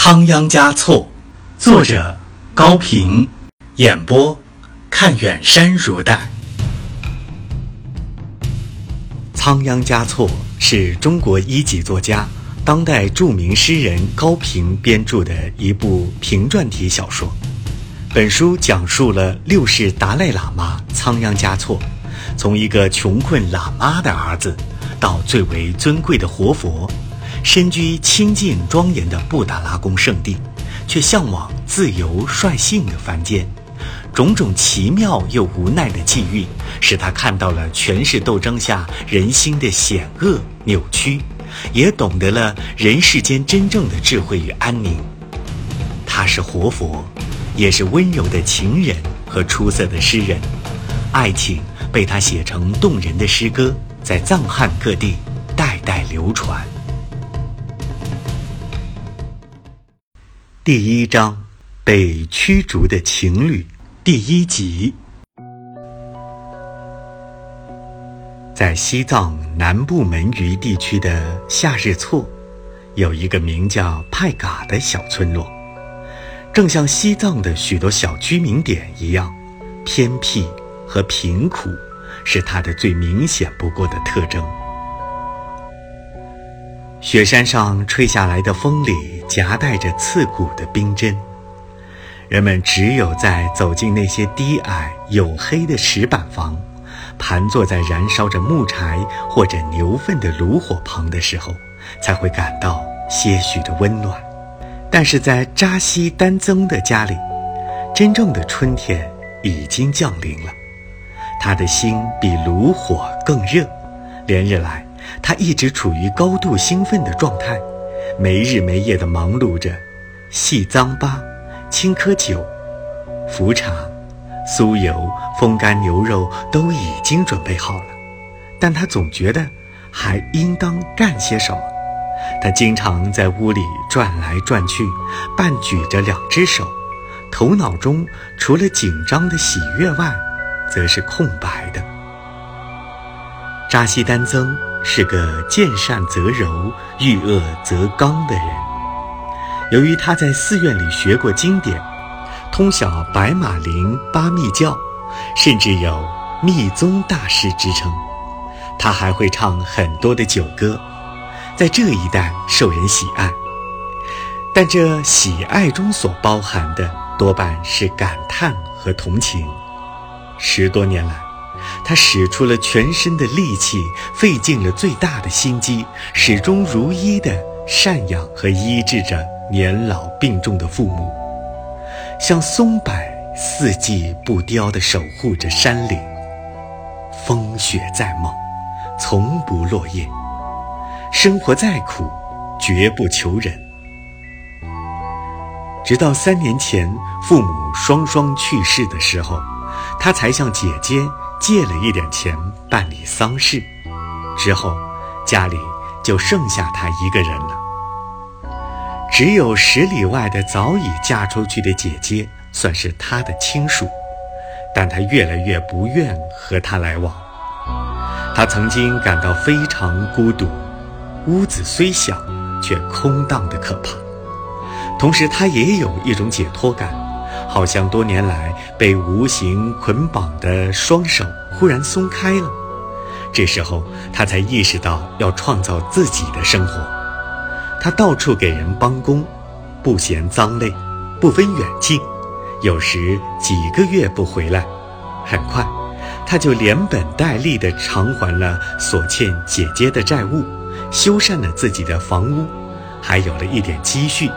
仓央嘉措，作者高平，演播看远山如黛。仓央嘉措是中国一级作家、当代著名诗人高平编著的一部评传体小说。本书讲述了六世达赖喇嘛仓央嘉措，从一个穷困喇嘛的儿子，到最为尊贵的活佛。身居清净庄严的布达拉宫圣地，却向往自由率性的凡间，种种奇妙又无奈的际遇，使他看到了权势斗争下人心的险恶扭曲，也懂得了人世间真正的智慧与安宁。他是活佛，也是温柔的情人和出色的诗人，爱情被他写成动人的诗歌，在藏汉各地代代流传。第一章，被驱逐的情侣，第一集。在西藏南部门隅地区的夏日措，有一个名叫派嘎的小村落，正像西藏的许多小居民点一样，偏僻和贫苦是它的最明显不过的特征。雪山上吹下来的风里夹带着刺骨的冰针，人们只有在走进那些低矮黝黑的石板房，盘坐在燃烧着木柴或者牛粪的炉火旁的时候，才会感到些许的温暖。但是在扎西丹增的家里，真正的春天已经降临了，他的心比炉火更热，连日来。他一直处于高度兴奋的状态，没日没夜地忙碌着，细脏巴、青稞酒、茯茶、酥油、风干牛肉都已经准备好了，但他总觉得还应当干些什么。他经常在屋里转来转去，半举着两只手，头脑中除了紧张的喜悦外，则是空白的。扎西丹增。是个见善则柔、遇恶则刚的人。由于他在寺院里学过经典，通晓白马林八密教，甚至有密宗大师之称，他还会唱很多的酒歌，在这一带受人喜爱。但这喜爱中所包含的，多半是感叹和同情。十多年来。他使出了全身的力气，费尽了最大的心机，始终如一地赡养和医治着年老病重的父母，像松柏四季不凋地守护着山岭。风雪再猛，从不落叶；生活再苦，绝不求人。直到三年前父母双双去世的时候，他才向姐姐。借了一点钱办理丧事，之后家里就剩下他一个人了。只有十里外的早已嫁出去的姐姐算是他的亲属，但他越来越不愿和他来往。他曾经感到非常孤独，屋子虽小，却空荡的可怕。同时，他也有一种解脱感。好像多年来被无形捆绑的双手忽然松开了，这时候他才意识到要创造自己的生活。他到处给人帮工，不嫌脏累，不分远近，有时几个月不回来，很快他就连本带利地偿还了所欠姐姐的债务，修缮了自己的房屋，还有了一点积蓄。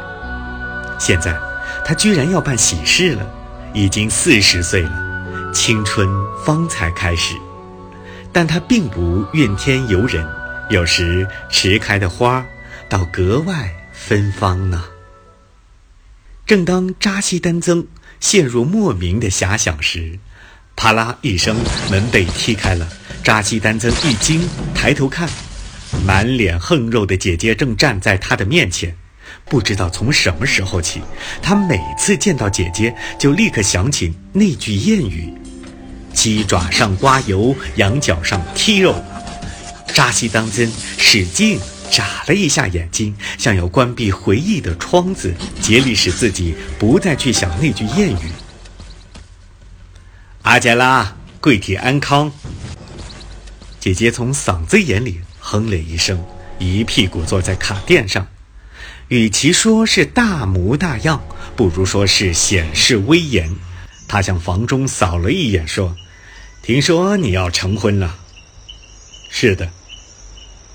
现在。他居然要办喜事了，已经四十岁了，青春方才开始，但他并不怨天尤人，有时迟开的花倒格外芬芳呢。正当扎西丹增陷入莫名的遐想时，啪啦一声，门被踢开了。扎西丹增一惊，抬头看，满脸横肉的姐姐正站在他的面前。不知道从什么时候起，他每次见到姐姐，就立刻想起那句谚语：“鸡爪上刮油，羊角上剔肉。”扎西当真使劲眨了一下眼睛，像要关闭回忆的窗子，竭力使自己不再去想那句谚语。阿杰拉，贵体安康。姐姐从嗓子眼里哼了一声，一屁股坐在卡垫上。与其说是大模大样，不如说是显示威严。他向房中扫了一眼，说：“听说你要成婚了。”“是的。”“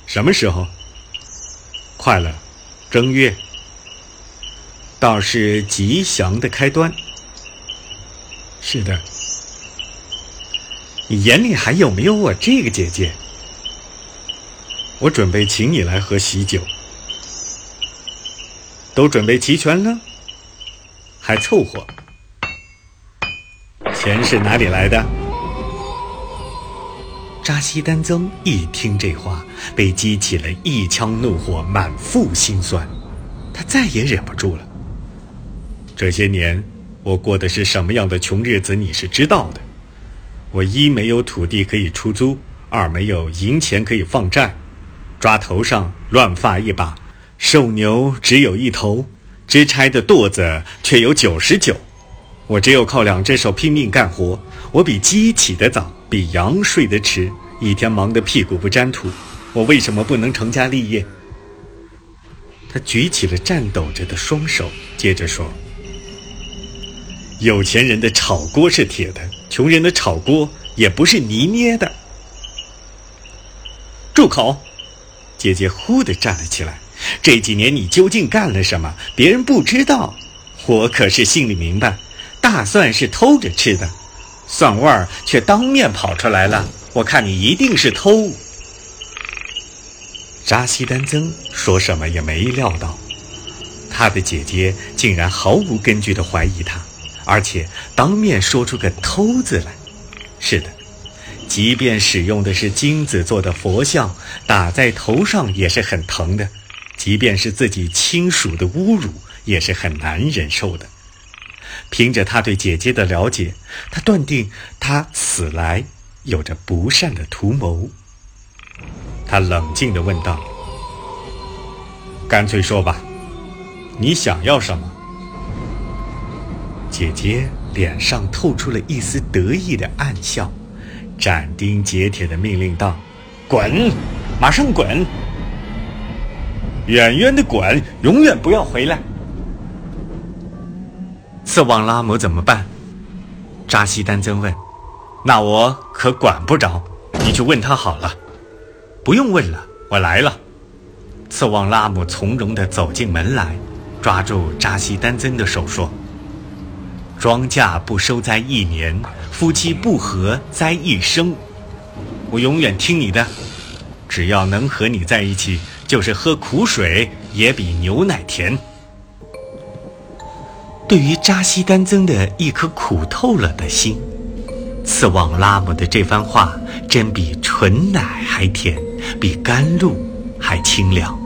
什么时候？”“快了，正月。”“倒是吉祥的开端。”“是的。”“你眼里还有没有我这个姐姐？”“我准备请你来喝喜酒。”都准备齐全了，还凑合。钱是哪里来的？扎西丹增一听这话，被激起了一腔怒火，满腹心酸。他再也忍不住了。这些年，我过的是什么样的穷日子，你是知道的。我一没有土地可以出租，二没有银钱可以放债，抓头上乱发一把。瘦牛只有一头，支差的垛子却有九十九。我只有靠两只手拼命干活。我比鸡起得早，比羊睡得迟，一天忙得屁股不沾土。我为什么不能成家立业？他举起了颤抖着的双手，接着说：“有钱人的炒锅是铁的，穷人的炒锅也不是泥捏的。”住口！姐姐忽地站了起来。这几年你究竟干了什么？别人不知道，我可是心里明白。大蒜是偷着吃的，蒜味儿却当面跑出来了。我看你一定是偷。扎西丹增说什么也没料到，他的姐姐竟然毫无根据地怀疑他，而且当面说出个“偷”字来。是的，即便使用的是金子做的佛像，打在头上也是很疼的。即便是自己亲属的侮辱，也是很难忍受的。凭着他对姐姐的了解，他断定他此来有着不善的图谋。他冷静地问道：“干脆说吧，你想要什么？”姐姐脸上透出了一丝得意的暗笑，斩钉截铁地命令道：“滚，马上滚！”远远的滚，永远不要回来。次旺拉姆怎么办？扎西丹增问。那我可管不着，你去问他好了。不用问了，我来了。次旺拉姆从容地走进门来，抓住扎西丹增的手说：“庄稼不收栽一年，夫妻不和栽一生。我永远听你的，只要能和你在一起。”就是喝苦水也比牛奶甜。对于扎西丹增的一颗苦透了的心，次旺拉姆的这番话真比纯奶还甜，比甘露还清凉。